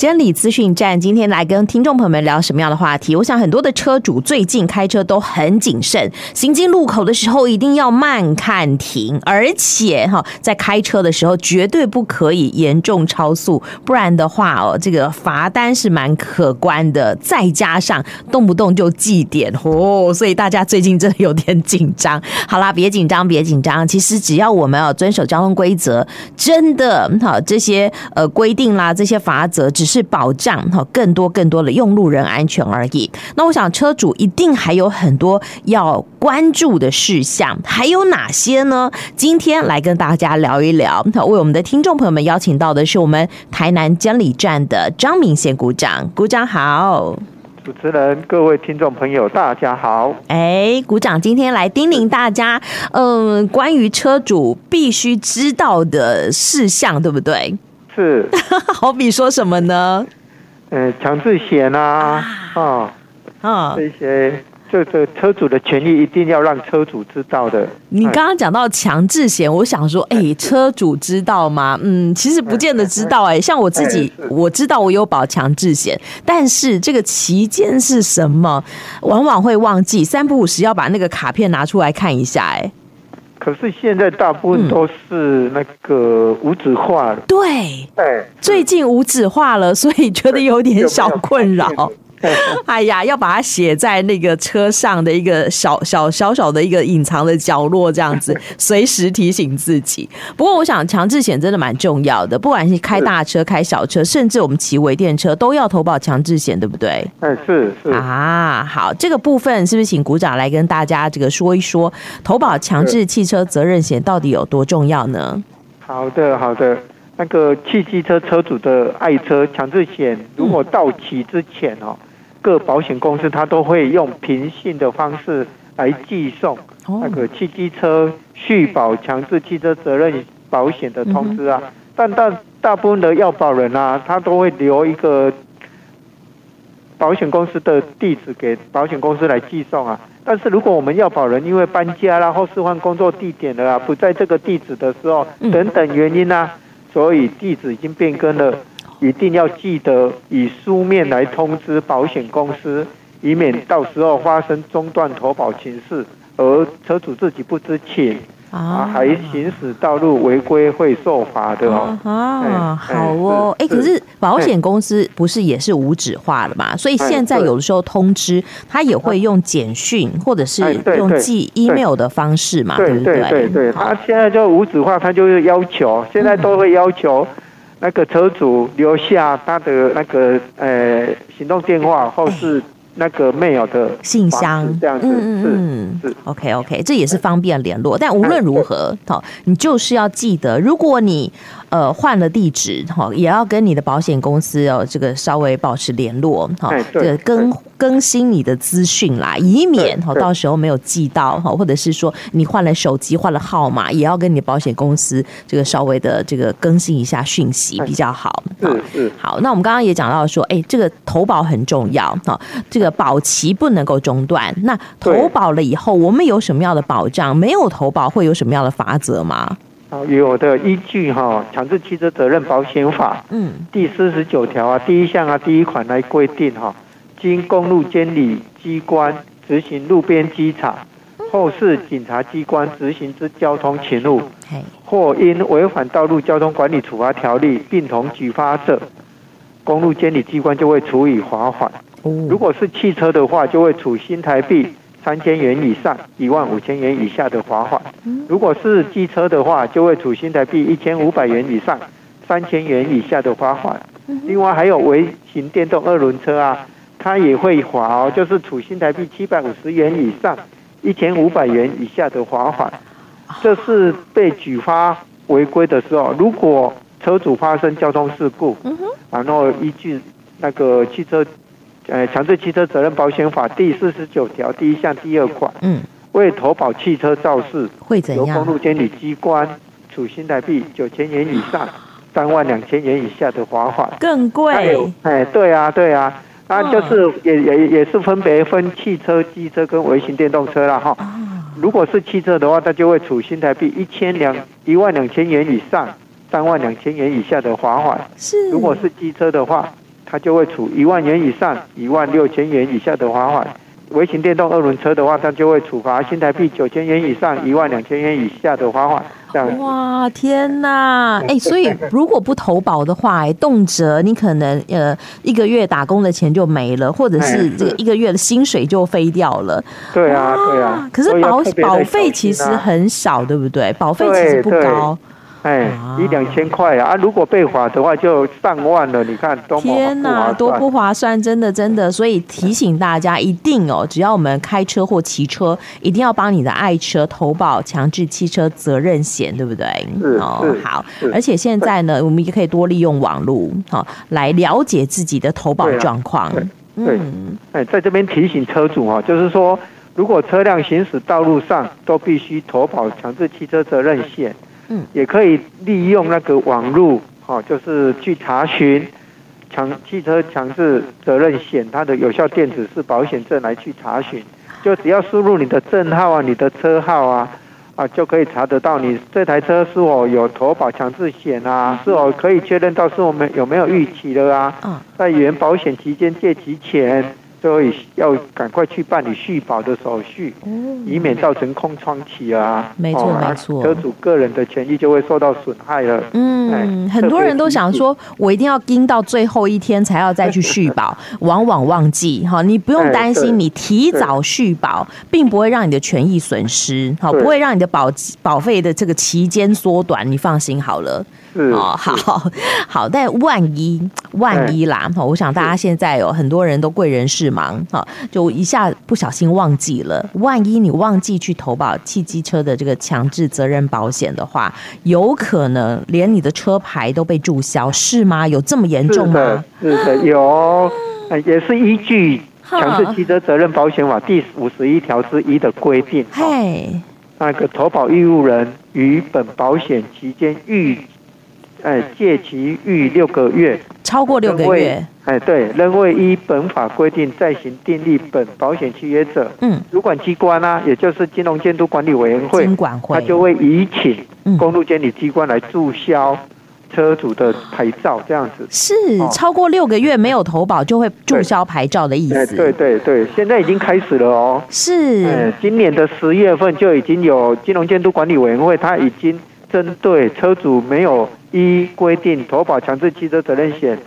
监理资讯站今天来跟听众朋友们聊什么样的话题？我想很多的车主最近开车都很谨慎，行经路口的时候一定要慢看停，而且哈，在开车的时候绝对不可以严重超速，不然的话哦，这个罚单是蛮可观的，再加上动不动就记点哦，所以大家最近真的有点紧张。好啦，别紧张，别紧张，其实只要我们要遵守交通规则，真的好这些呃规定啦，这些罚则只。是保障哈更多更多的用路人安全而已。那我想车主一定还有很多要关注的事项，还有哪些呢？今天来跟大家聊一聊。为我们的听众朋友们邀请到的是我们台南监理站的张明贤鼓掌，鼓掌好。主持人、各位听众朋友，大家好。哎，鼓掌今天来叮咛大家，嗯，关于车主必须知道的事项，对不对？是，好比说什么呢？呃，强制险啊，啊，啊，这些，这这车主的权利一定要让车主知道的。你刚刚讲到强制险，我想说，哎，车主知道吗？嗯，其实不见得知道。哎，像我自己，我知道我有保强制险，但是这个期间是什么，往往会忘记，三不五时要把那个卡片拿出来看一下。哎。可是现在大部分都是那个无纸化了。对，对，最近无纸化了，所以觉得有点小困扰。哎呀，要把它写在那个车上的一个小小小小的一个隐藏的角落，这样子 随时提醒自己。不过，我想强制险真的蛮重要的，不管是开大车、开小车，甚至我们骑微电车，都要投保强制险，对不对？哎，是是啊，好，这个部分是不是请股长来跟大家这个说一说，投保强制汽车责任险到底有多重要呢？好的，好的。那个汽机车车主的爱车强制险，如果到期之前哦。各保险公司它都会用平信的方式来寄送那个汽机车续保强制汽车责任保险的通知啊，但大大部分的要保人啊，他都会留一个保险公司的地址给保险公司来寄送啊。但是如果我们要保人因为搬家啦或是换工作地点了啊，不在这个地址的时候等等原因啊，所以地址已经变更了。一定要记得以书面来通知保险公司，以免到时候发生中断投保情事，而车主自己不知情啊，还行驶道路违规会受罚的哦。啊，好哦，哎，可是保险公司不是也是无纸化了嘛？所以现在有的时候通知他也会用简讯或者是用寄 email 的方式嘛，对不对？对对对，他现在就无纸化，他就是要求，现在都会要求。那个车主留下他的那个呃行动电话，或是那个 mail 的信箱，这样子，嗯嗯是 OK OK，这也是方便联络。但无论如何，好，你就是要记得，如果你。呃，换了地址哈，也要跟你的保险公司哦，这个稍微保持联络哈，这个更更新你的资讯啦，以免哈到时候没有寄到哈，或者是说你换了手机换了号码，也要跟你的保险公司这个稍微的这个更新一下讯息比较好。嗯嗯。好，那我们刚刚也讲到说，哎，这个投保很重要哈，这个保期不能够中断。那投保了以后，我们有什么样的保障？没有投保会有什么样的法则吗？有的依据哈，强制汽车责任保险法，嗯，第四十九条啊，第一项啊，第一款来规定哈，经公路监理机关执行路边稽查，后是警察机关执行之交通勤务，或因违反道路交通管理处罚条例并同举发者，公路监理机关就会处以罚款。如果是汽车的话，就会处新台币。三千元以上一万五千元以下的罚款，如果是机车的话，就会处新台币一千五百元以上三千元以下的罚款。另外还有微型电动二轮车啊，它也会罚哦，就是处新台币七百五十元以上一千五百元以下的罚款。这是被举发违规的时候，如果车主发生交通事故，然后依据那个汽车。呃，强制汽车责任保险法第四十九条第一项第二款，嗯，为投保汽车肇事，会怎样？由公路监理机关处新台币九千元以上三万两千元以下的罚款，更贵。哎，对啊，对啊，那就是也也也是分别分汽车、机车跟微型电动车了哈。如果是汽车的话，它就会处新台币一千两一万两千元以上三万两千元以下的罚款。是，如果是机车的话。他就会处一万元以上一万六千元以下的罚款。微型电动二轮车的话，它就会处罚新台币九千元以上一万两千元以下的罚款。这样。哇，天哪！哎、欸，所以如果不投保的话，哎，动辄你可能呃一个月打工的钱就没了，或者是这个一个月的薪水就飞掉了。对啊，对啊。可是保保费其实很少，对不对？保费其实不高。哎，一两千块啊！啊，如果被罚的话，就上万了。你看，多天哪，多不划算！真的，真的。所以提醒大家，一定哦，只要我们开车或骑车，一定要帮你的爱车投保强制汽车责任险，对不对？哦，好。而且现在呢，我们也可以多利用网络，好来了解自己的投保状况。对，哎，在这边提醒车主啊，就是说，如果车辆行驶道路上，都必须投保强制汽车责任险。嗯，也可以利用那个网络，哈，就是去查询强汽车强制责任险它的有效电子式保险证来去查询，就只要输入你的证号啊、你的车号啊，啊，就可以查得到你这台车是否有投保强制险啊，是否可以确认到是我们有没有逾期了啊，在原保险期间借期前。所以要赶快去办理续保的手续，以免造成空窗期啊。没错没错，车主个人的权益就会受到损害了。嗯，很多人都想说，我一定要盯到最后一天才要再去续保，往往忘记哈。你不用担心，你提早续保，并不会让你的权益损失，好，不会让你的保保费的这个期间缩短，你放心好了。哦，好 好，但万一万一啦，我想大家现在有很多人都贵人事忙，哈，就一下不小心忘记了。万一你忘记去投保汽机车的这个强制责任保险的话，有可能连你的车牌都被注销，是吗？有这么严重吗？是的，是的，有，也是依据强制汽车责任保险法第五十一条之一的规定。嘿，那个投保义务人于本保险期间逾。哎，借期逾六个月，超过六个月，哎，对，仍未依本法规定再行订立本保险契约者，嗯，主管机关啊，也就是金融监督管理委员会，金管会，他就会移请公路监理机关来注销车主的牌照，这样子。是，超过六个月没有投保就会注销牌照的意思。对对对，现在已经开始了哦。是，今年的十月份就已经有金融监督管理委员会，他已经针对车主没有。依规定投保强制汽车责任险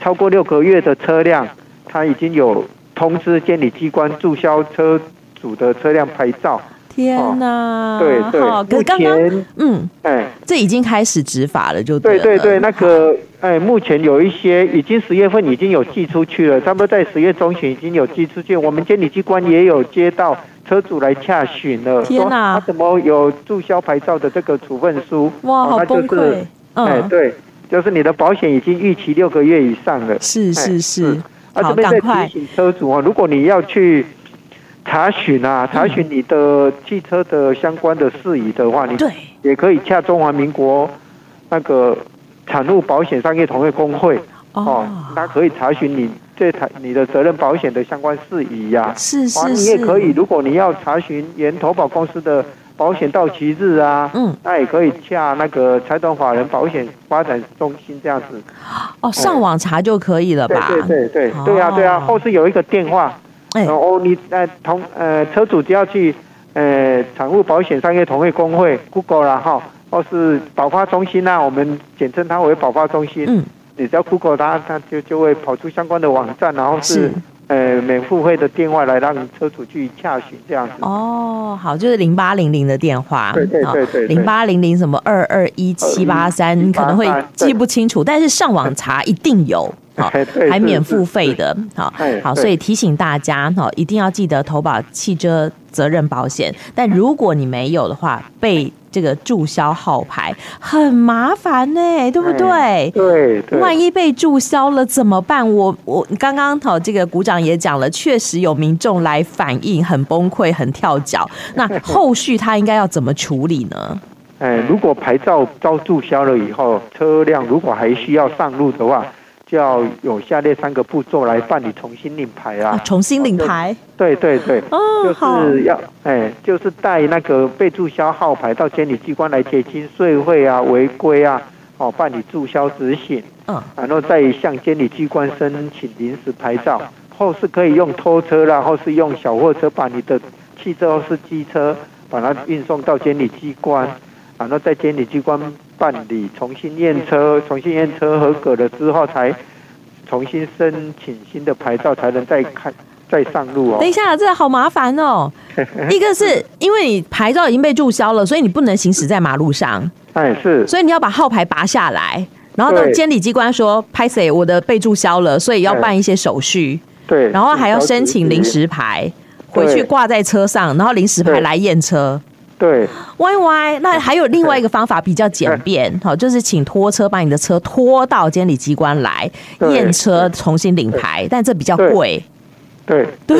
超过六个月的车辆，他已经有通知监理机关注销车主的车辆牌照。天哪！对对，目前嗯，哎，这已经开始执法了，就对对对，那个哎，目前有一些已经十月份已经有寄出去了，差不多在十月中旬已经有寄出去，我们监理机关也有接到车主来洽询了，天哪，他怎么有注销牌照的这个处分书？哇，好崩溃。哎，对，就是你的保险已经逾期六个月以上了。是是是，啊，这边在提醒车主啊，如果你要去查询啊，查询你的汽车的相关的事宜的话，你也可以洽中华民国那个产物保险商业同业公会。哦，他可以查询你这台你的责任保险的相关事宜呀。是是是，你也可以，如果你要查询原投保公司的。保险到期日啊，嗯，那也可以洽那个财团法人保险发展中心这样子。哦，上网查就可以了吧？对对对对，对啊对啊，或是有一个电话，哎，哦，你呃同呃车主只要去呃产物保险商业同业公会 Google 啦哈，或是保发中心啊，我们简称它为保发中心。嗯，你只要 Google 它，它就就会跑出相关的网站，然后是。呃，免付费的电话来让车主去洽询这样子。哦，好，就是零八零零的电话。对对对对。零八零零什么二二一七八三，你可能会记不清楚，但是上网查一定有。好，还免付费的。好，好，所以提醒大家，哈，一定要记得投保汽车责任保险。但如果你没有的话，被。这个注销号牌很麻烦呢，对不对？对，对。万一被注销了怎么办？我我刚刚好，这个股长也讲了，确实有民众来反映很崩溃、很跳脚。那 后续他应该要怎么处理呢？哎，如果牌照遭注销了以后，车辆如果还需要上路的话。就要有下列三个步骤来办理重新领牌啊！重新领牌？对对对，就是要哎，就是带那个被注销号牌到监理机关来结清税费啊、违规啊，哦，办理注销执行。嗯，然后再向监理机关申请临时牌照，后是可以用拖车啦，或是用小货车把你的汽车或是机车把它运送到监理机关，然后在监理机关办理重新验车，重新验车合格了之后才重新申请新的牌照，才能再开。再上路哦！等一下，这好麻烦哦。一个是因为你牌照已经被注销了，所以你不能行驶在马路上。哎，是。所以你要把号牌拔下来，然后到监理机关说：“拍谁，我的被注销了，所以要办一些手续。”对。然后还要申请临时牌，回去挂在车上，然后临时牌来验车。对。歪歪，那还有另外一个方法比较简便，好，就是请拖车把你的车拖到监理机关来验车，重新领牌，但这比较贵。对对，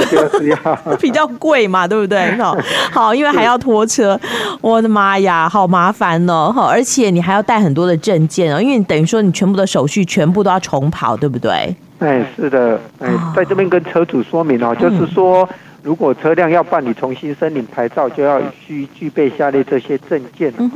比较贵嘛，对不对？好，好，因为还要拖车，我的妈呀，好麻烦哦！哈，而且你还要带很多的证件哦，因为你等于说你全部的手续全部都要重跑，对不对？哎，是的，哎，在这边跟车主说明哦，就是说，如果车辆要办理重新申领牌照，就要需具备下列这些证件，嗯，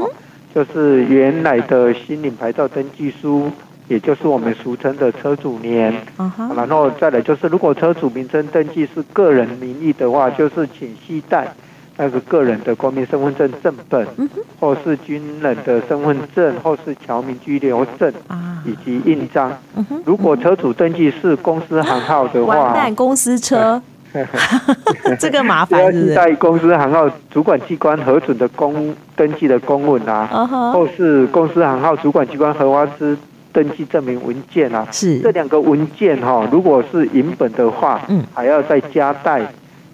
就是原来的新领牌照登记书。也就是我们俗称的车主年，uh. 然后再来就是，如果车主名称登记是个人名义的话，就是请携带那个个人的国民身份证正本，uh. 或是军人的身份证，或是侨民居留证，以及印章。Uh. 如果车主登记是公司行号的话，完蛋，公司车，这个麻烦是，是在公司行号主管机关核准的公登记的公文啊，uh huh. 或是公司行号主管机关核发之。登记证明文件啊，是这两个文件哈，如果是影本的话，嗯，还要再加带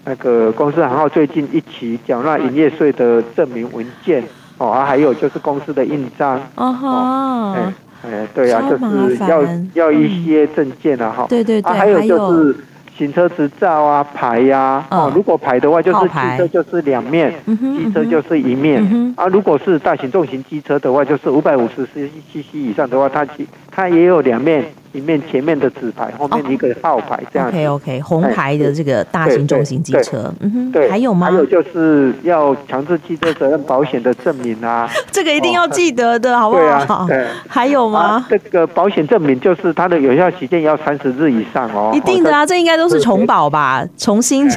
那个公司行号最近一期缴纳营业税的证明文件哦，啊，还有就是公司的印章，哦哈，哎哎，对啊，就是要要一些证件啊哈，对对对，还有就是。行车执照啊，牌呀、啊，哦，如果牌的话，就是汽车就是两面，机车就是一面，啊，如果是大型重型机车的话，就是五百五十 CC 以上的话，它它也有两面。一面前面的纸牌，后面一个号牌，这样。OK OK，红牌的这个大型重型机车，嗯哼，对，还有吗？还有就是要强制汽车责任保险的证明啊，这个一定要记得的，好不好？对，还有吗？这个保险证明就是它的有效期限要三十日以上哦。一定的啊，这应该都是重保吧，重新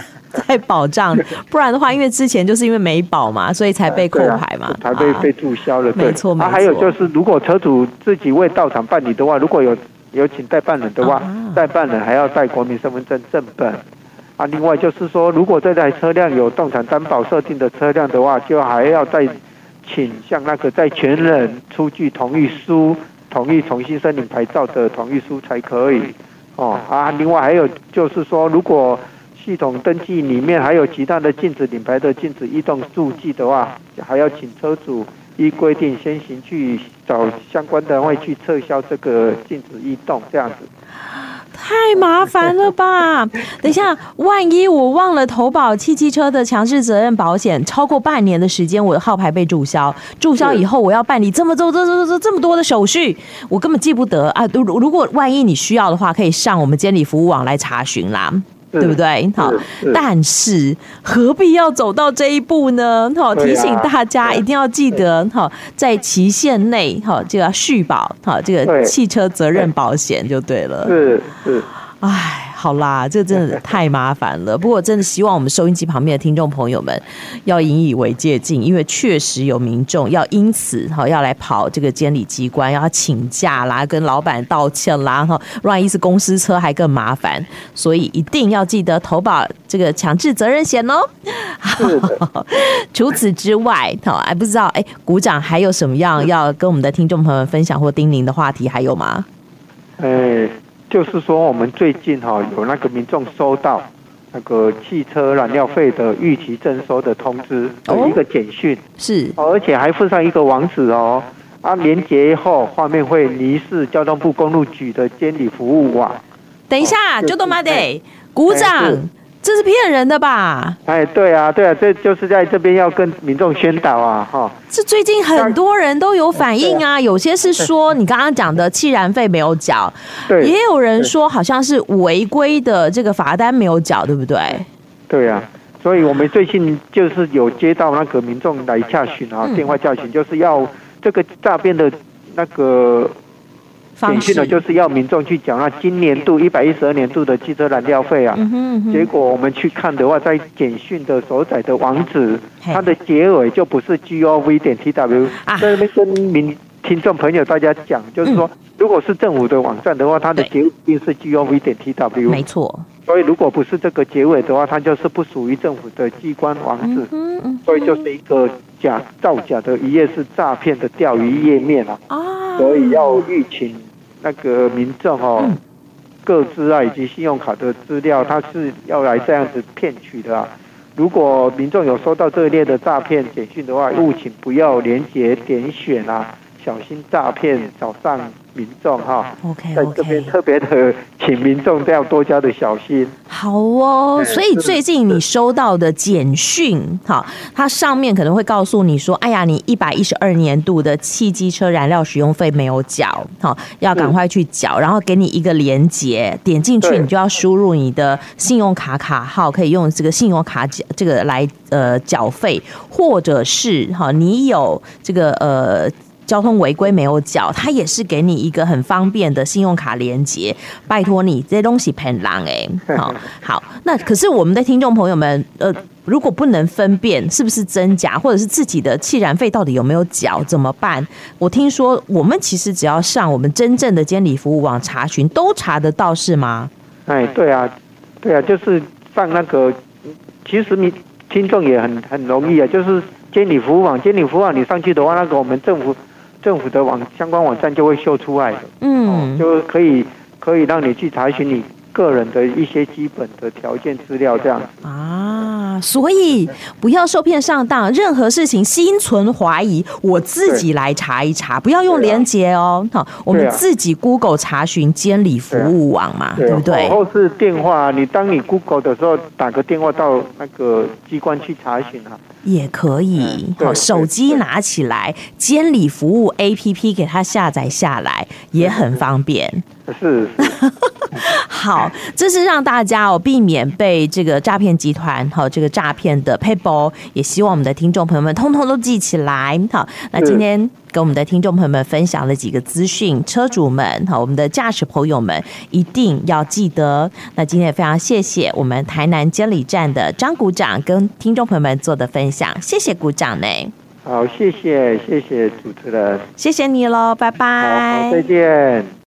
再保障，不然的话，因为之前就是因为没保嘛，所以才被扣牌嘛，才被被注销了。没错没错。还有就是，如果车主自己未到场办理的话，如果有。有请代办人的话，代办人还要带国民身份证正本啊。另外就是说，如果这台车辆有动产担保设定的车辆的话，就还要再请向那个债权人出具同意书，同意重新申领牌照的同意书才可以哦啊。另外还有就是说，如果系统登记里面还有其他的禁止领牌的禁止异动注记的话，还要请车主。依规定先行去找相关单位去撤销这个禁止异动，这样子太麻烦了吧？等一下，万一我忘了投保汽机车的强制责任保险，超过半年的时间，我的号牌被注销，注销以后我要办理这么多、这、这、这这么多的手续，我根本记不得啊！如如果万一你需要的话，可以上我们监理服务网来查询啦。对不对？好，但是何必要走到这一步呢？好，提醒大家一定要记得，好，在期限内，好，就要续保，好，这个汽车责任保险就对了。是是，哎。好啦，这真的太麻烦了。不过，真的希望我们收音机旁边的听众朋友们要引以为戒进，因为确实有民众要因此哈要来跑这个监理机关，要请假啦，跟老板道歉啦，哈，万一是公司车还更麻烦。所以一定要记得投保这个强制责任险哦。除此之外，好，还不知道哎，股长还有什么样要跟我们的听众朋友们分享或叮咛的话题还有吗？哎。就是说，我们最近哈有那个民众收到那个汽车燃料费的预期征收的通知的一个简讯，是，而且还附上一个网址哦，啊，连接后画面会离世交通部公路局的监理服务网。等一下，就多妈得，股长。这是骗人的吧？哎，对啊，对啊，这就是在这边要跟民众宣导啊，哈。这最近很多人都有反映啊，有些是说你刚刚讲的气燃费没有缴，对，也有人说好像是违规的这个罚单没有缴，对不对？对啊，所以我们最近就是有接到那个民众来洽询啊，电话洽询，就是要这个诈骗的那个。简讯呢，就是要民众去缴那今年度一百一十二年度的汽车燃料费啊。嗯哼嗯哼。结果我们去看的话，在简讯的所载的网址，它的结尾就不是 gov 点 tw，在那边跟民听众朋友大家讲，就是说，如果是政府的网站的话，它的结尾一定是 gov 点 tw。没错。所以如果不是这个结尾的话，它就是不属于政府的机关网址。嗯嗯。所以就是一个假造假的一页是诈骗的钓鱼页面啊。啊。所以要预请。那个民众哦，各自啊以及信用卡的资料，他是要来这样子骗取的啊。如果民众有收到这一类的诈骗简讯的话，务请不要连结点选啊，小心诈骗早上。民众哈，OK，在这边特别的，请民众都要多加的小心。好哦，所以最近你收到的简讯，哈，它上面可能会告诉你说，哎呀，你一百一十二年度的汽机车燃料使用费没有缴，好，要赶快去缴，然后给你一个连结，点进去你就要输入你的信用卡卡号，可以用这个信用卡缴这个来呃缴费，或者是哈，你有这个呃。交通违规没有缴，他也是给你一个很方便的信用卡连接。拜托你，这些东西骗人哎。好，好，那可是我们的听众朋友们，呃，如果不能分辨是不是真假，或者是自己的气燃费到底有没有缴，怎么办？我听说我们其实只要上我们真正的监理服务网查询，都查得到，是吗？哎，对啊，对啊，就是上那个，其实你听众也很很容易啊，就是监理服务网，监理服务网你上去的话，那个我们政府。政府的网相关网站就会秀出来。的，嗯，就可以可以让你去查询你个人的一些基本的条件资料，这样啊，所以不要受骗上当，任何事情心存怀疑，我自己来查一查，不要用连接哦，好，我们自己 Google 查询监理服务网嘛，对不对？或是电话，你当你 Google 的时候，打个电话到那个机关去查询啊。也可以，好，手机拿起来，监理服务 APP 给它下载下来，也很方便。是，好，这是让大家哦避免被这个诈骗集团好这个诈骗的撇步，也希望我们的听众朋友们通通都记起来。好，那今天跟我们的听众朋友们分享了几个资讯，车主们好，我们的驾驶朋友们一定要记得。那今天也非常谢谢我们台南监理站的张股长跟听众朋友们做的分享，谢谢股长呢。好，谢谢谢谢主持人，谢谢你喽，拜拜，好，再见。